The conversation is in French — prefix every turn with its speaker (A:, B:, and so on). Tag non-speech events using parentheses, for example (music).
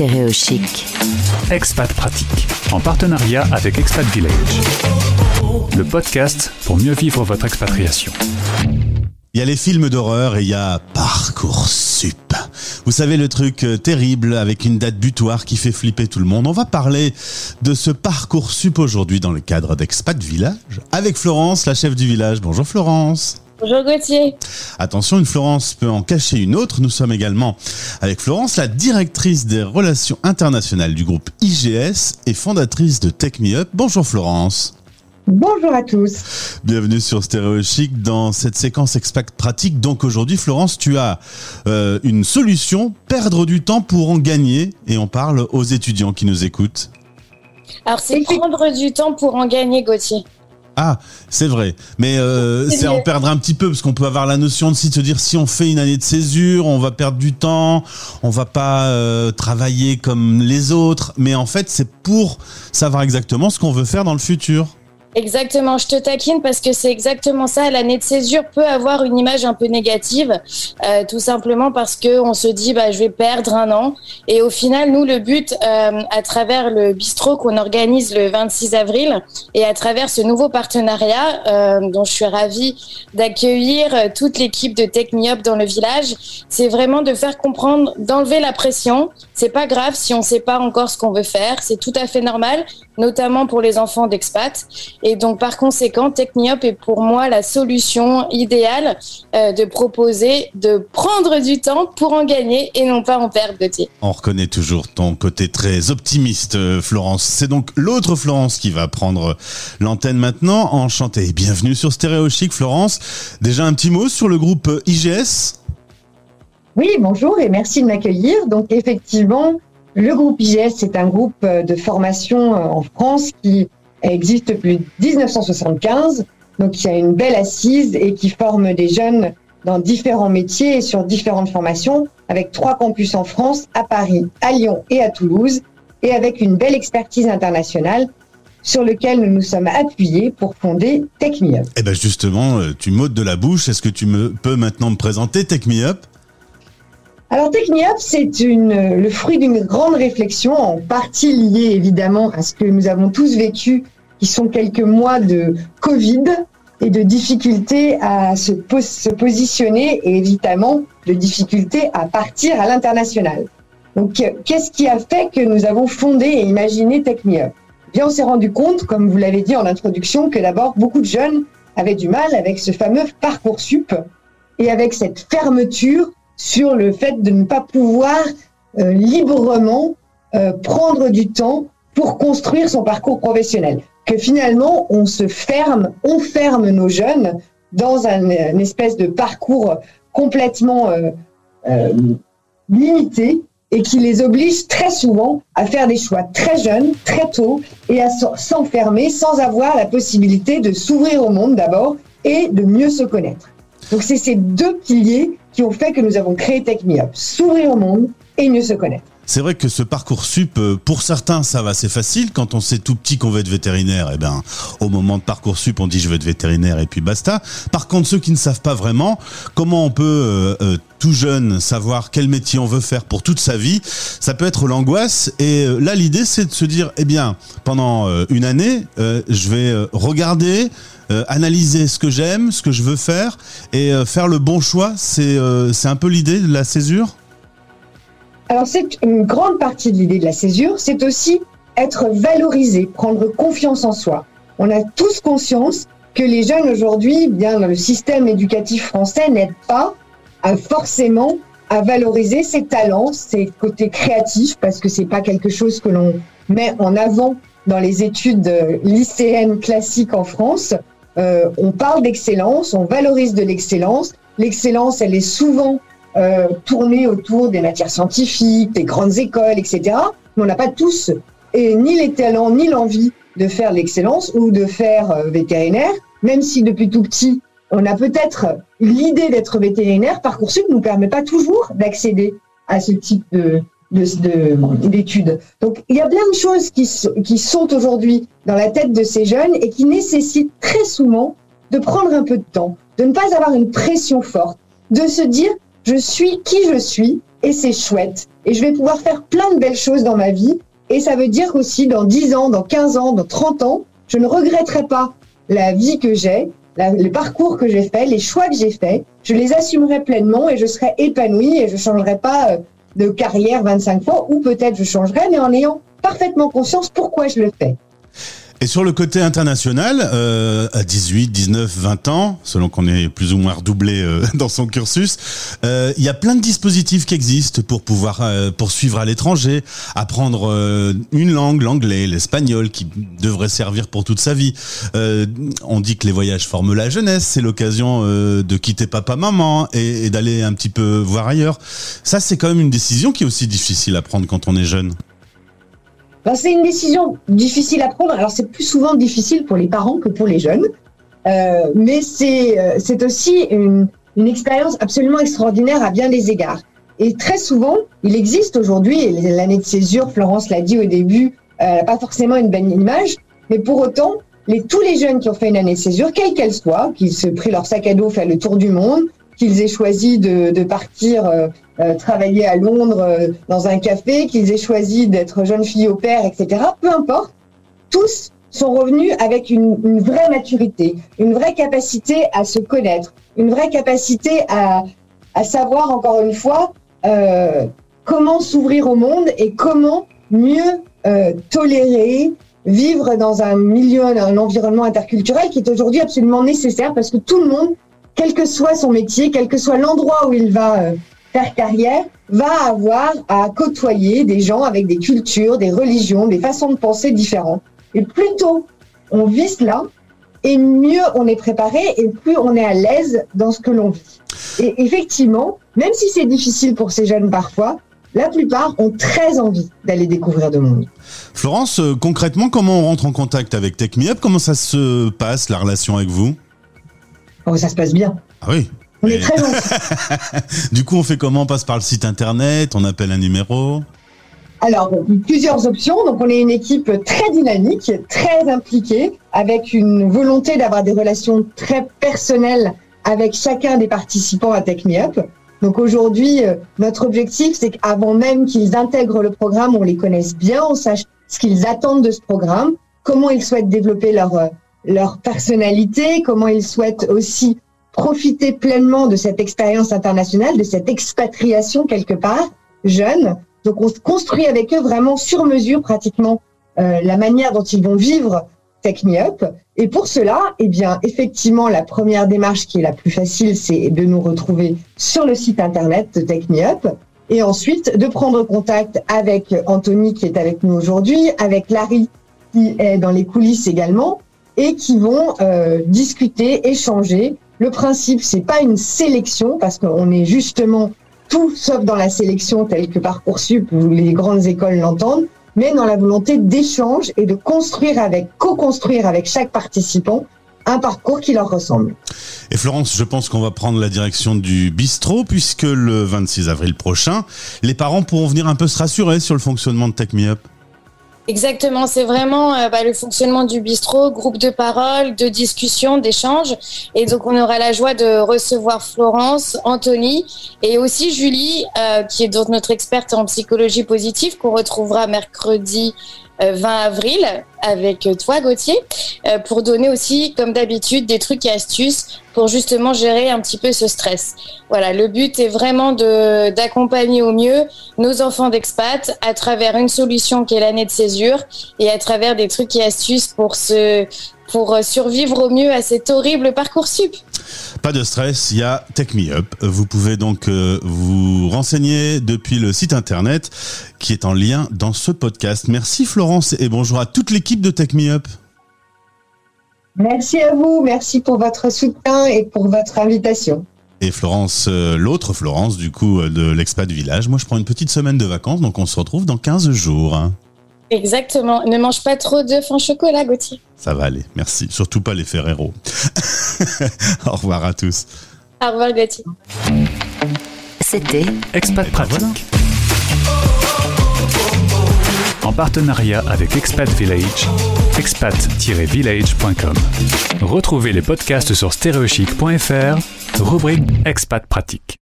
A: Stéréochic.
B: Expat Pratique, en partenariat avec Expat Village. Le podcast pour mieux vivre votre expatriation.
C: Il y a les films d'horreur et il y a Parcoursup. Vous savez le truc euh, terrible avec une date butoir qui fait flipper tout le monde. On va parler de ce Parcoursup aujourd'hui dans le cadre d'Expat Village avec Florence, la chef du village. Bonjour Florence.
D: Bonjour Gauthier.
C: Attention, une Florence peut en cacher une autre. Nous sommes également avec Florence, la directrice des relations internationales du groupe IGS et fondatrice de Tech Me Up. Bonjour Florence.
E: Bonjour à tous.
C: Bienvenue sur Stéréo Chic dans cette séquence expat pratique. Donc aujourd'hui, Florence, tu as euh, une solution, perdre du temps pour en gagner. Et on parle aux étudiants qui nous écoutent.
D: Alors c'est prendre du temps pour en gagner, Gauthier.
C: Ah, c'est vrai. Mais euh, c'est en perdre un petit peu parce qu'on peut avoir la notion de si se dire si on fait une année de césure, on va perdre du temps, on va pas euh, travailler comme les autres. Mais en fait, c'est pour savoir exactement ce qu'on veut faire dans le futur.
D: Exactement, je te taquine parce que c'est exactement ça. L'année de césure peut avoir une image un peu négative, euh, tout simplement parce que on se dit bah je vais perdre un an. Et au final, nous le but euh, à travers le bistrot qu'on organise le 26 avril et à travers ce nouveau partenariat euh, dont je suis ravie d'accueillir toute l'équipe de Tech dans le village, c'est vraiment de faire comprendre, d'enlever la pression. C'est pas grave si on sait pas encore ce qu'on veut faire, c'est tout à fait normal, notamment pour les enfants d'expat. Et donc, par conséquent, Techniop est pour moi la solution idéale euh, de proposer de prendre du temps pour en gagner et non pas en perdre, Gauthier.
C: On reconnaît toujours ton côté très optimiste, euh, Florence. C'est donc l'autre Florence qui va prendre l'antenne maintenant. Enchantée. Bienvenue sur Stéréo Chic, Florence. Déjà un petit mot sur le groupe IGS
E: Oui, bonjour et merci de m'accueillir. Donc, effectivement, le groupe IGS, c'est un groupe euh, de formation en France qui existe depuis 1975, donc il y a une belle assise et qui forme des jeunes dans différents métiers et sur différentes formations, avec trois campus en France, à Paris, à Lyon et à Toulouse, et avec une belle expertise internationale sur lequel nous nous sommes appuyés pour fonder TechMeUp.
C: Eh ben justement, euh, tu m'ôtes de la bouche. Est-ce que tu me, peux maintenant me présenter TechMeUp
E: alors TechniUp, c'est le fruit d'une grande réflexion, en partie liée évidemment à ce que nous avons tous vécu, qui sont quelques mois de Covid et de difficultés à se, se positionner et évidemment de difficultés à partir à l'international. Donc, qu'est-ce qui a fait que nous avons fondé et imaginé TechMeUp Bien, on s'est rendu compte, comme vous l'avez dit en introduction, que d'abord beaucoup de jeunes avaient du mal avec ce fameux parcours sup et avec cette fermeture sur le fait de ne pas pouvoir euh, librement euh, prendre du temps pour construire son parcours professionnel. Que finalement, on se ferme, on ferme nos jeunes dans un, espèce de parcours complètement euh, limité et qui les oblige très souvent à faire des choix très jeunes, très tôt, et à s'enfermer sans avoir la possibilité de s'ouvrir au monde d'abord et de mieux se connaître. Donc c'est ces deux piliers qui ont fait que nous avons créé Tech Me Up, s'ouvrir au monde et mieux se connaître.
C: C'est vrai que ce parcours sup, euh, pour certains, ça va, c'est facile. Quand on sait tout petit qu'on veut être vétérinaire, eh ben, au moment de parcours sup, on dit je veux être vétérinaire et puis basta. Par contre, ceux qui ne savent pas vraiment comment on peut euh, euh, tout jeune savoir quel métier on veut faire pour toute sa vie, ça peut être l'angoisse. Et là, l'idée, c'est de se dire, eh bien, pendant une année, je vais regarder, analyser ce que j'aime, ce que je veux faire et faire le bon choix. C'est c'est un peu l'idée de la césure.
E: Alors c'est une grande partie de l'idée de la césure, c'est aussi être valorisé, prendre confiance en soi. On a tous conscience que les jeunes aujourd'hui, bien dans le système éducatif français, n'aident pas à forcément à valoriser ses talents, ses côtés créatifs, parce que c'est pas quelque chose que l'on met en avant dans les études lycéennes classiques en France. Euh, on parle d'excellence, on valorise de l'excellence. L'excellence, elle est souvent euh, tourner autour des matières scientifiques, des grandes écoles, etc. Mais on n'a pas tous et ni les talents ni l'envie de faire l'excellence ou de faire euh, vétérinaire, même si depuis tout petit on a peut-être l'idée d'être vétérinaire, Parcoursup ne nous permet pas toujours d'accéder à ce type de d'études. De, Donc il y a plein de choses qui, qui sont aujourd'hui dans la tête de ces jeunes et qui nécessitent très souvent de prendre un peu de temps, de ne pas avoir une pression forte, de se dire je suis qui je suis et c'est chouette. et je vais pouvoir faire plein de belles choses dans ma vie. Et ça veut dire aussi dans 10 ans, dans 15 ans, dans 30 ans, je ne regretterai pas la vie que j'ai, le parcours que j'ai fait, les choix que j'ai faits. Je les assumerai pleinement et je serai épanouie et je changerai pas euh, de carrière 25 fois ou peut-être je changerai, mais en ayant parfaitement conscience pourquoi je le fais.
C: Et sur le côté international, euh, à 18, 19, 20 ans, selon qu'on est plus ou moins redoublé euh, (laughs) dans son cursus, euh, il y a plein de dispositifs qui existent pour pouvoir euh, poursuivre à l'étranger, apprendre une langue, l'anglais, l'espagnol, qui devrait servir pour toute sa vie. on dit que les voyages forment la jeunesse, c'est l'occasion de quitter papa-maman et d'aller un petit peu voir ailleurs. Ça, c'est quand même une décision qui est aussi difficile à prendre quand on est jeune.
E: Ben, c'est une décision difficile à prendre. Alors c'est plus souvent difficile pour les parents que pour les jeunes, euh, mais c'est euh, c'est aussi une, une expérience absolument extraordinaire à bien des égards. Et très souvent, il existe aujourd'hui, l'année de césure, Florence l'a dit au début, euh, pas forcément une bonne image, mais pour autant, les, tous les jeunes qui ont fait une année de césure, quelle qu'elle soit, qu'ils se pris leur sac à dos, fait le tour du monde, qu'ils aient choisi de, de partir euh, euh, travailler à Londres euh, dans un café, qu'ils aient choisi d'être jeune fille au père, etc. Peu importe, tous sont revenus avec une, une, vraie maturité, une vraie capacité à se connaître, une vraie capacité à, à savoir, encore une fois, euh, comment s'ouvrir au monde et comment mieux euh, tolérer, vivre dans un milieu, un environnement interculturel qui est aujourd'hui absolument nécessaire parce que tout le monde quel que soit son métier, quel que soit l'endroit où il va euh, faire carrière, va avoir à côtoyer des gens avec des cultures, des religions, des façons de penser différentes. Et plus tôt on vit cela, et mieux on est préparé, et plus on est à l'aise dans ce que l'on vit. Et effectivement, même si c'est difficile pour ces jeunes parfois, la plupart ont très envie d'aller découvrir de monde.
C: Florence, euh, concrètement, comment on rentre en contact avec TechMeUp Comment ça se passe, la relation avec vous?
E: Oh, ça se passe bien.
C: Ah oui.
E: On est très (laughs)
C: du coup, on fait comment? On passe par le site internet, on appelle un numéro?
E: Alors, plusieurs options. Donc, on est une équipe très dynamique, très impliquée, avec une volonté d'avoir des relations très personnelles avec chacun des participants à TechMeUp. Donc aujourd'hui, euh, notre objectif, c'est qu'avant même qu'ils intègrent le programme, on les connaisse bien, on sache ce qu'ils attendent de ce programme, comment ils souhaitent développer leur euh, leur personnalité, comment ils souhaitent aussi profiter pleinement de cette expérience internationale, de cette expatriation quelque part, jeune. Donc on construit avec eux vraiment sur mesure pratiquement euh, la manière dont ils vont vivre Tech Up. Et pour cela, eh bien, effectivement, la première démarche qui est la plus facile, c'est de nous retrouver sur le site internet de Tech Up. Et ensuite, de prendre contact avec Anthony qui est avec nous aujourd'hui, avec Larry qui est dans les coulisses également, et qui vont euh, discuter, échanger. Le principe, c'est pas une sélection parce qu'on est justement tout sauf dans la sélection telle que Parcoursup ou les grandes écoles l'entendent, mais dans la volonté d'échange et de construire avec, co-construire avec chaque participant un parcours qui leur ressemble.
C: Et Florence, je pense qu'on va prendre la direction du bistrot puisque le 26 avril prochain, les parents pourront venir un peu se rassurer sur le fonctionnement de Tech.
D: Exactement, c'est vraiment euh, bah, le fonctionnement du bistrot, groupe de parole, de discussion, d'échange. Et donc on aura la joie de recevoir Florence, Anthony et aussi Julie, euh, qui est donc notre experte en psychologie positive, qu'on retrouvera mercredi 20 euh, avril avec toi, Gauthier, euh, pour donner aussi, comme d'habitude, des trucs et astuces pour justement gérer un petit peu ce stress. Voilà, le but est vraiment d'accompagner au mieux nos enfants d'expat à travers une solution qui est l'année de césure et à travers des trucs et astuces pour se pour survivre au mieux à cet horrible parcours sup.
C: Pas de stress, il y a Tech Me Up. Vous pouvez donc euh, vous renseigner depuis le site internet qui est en lien dans ce podcast. Merci Florence et bonjour à toute l'équipe de Tech Me Up.
E: Merci à vous, merci pour votre soutien et pour votre invitation.
C: Et Florence, euh, l'autre Florence, du coup, euh, de l'expat village. Moi, je prends une petite semaine de vacances, donc on se retrouve dans 15 jours.
D: Exactement. Ne mange pas trop d'œufs en chocolat, Gauthier.
C: Ça va aller, merci. Surtout pas les Ferrero. (laughs) Au revoir à tous.
D: Au revoir, Gauthier.
B: C'était Expat Pratique. En partenariat avec Expat Village, expat-village.com. Retrouvez les podcasts sur stereochic.fr, rubrique Expat Pratique.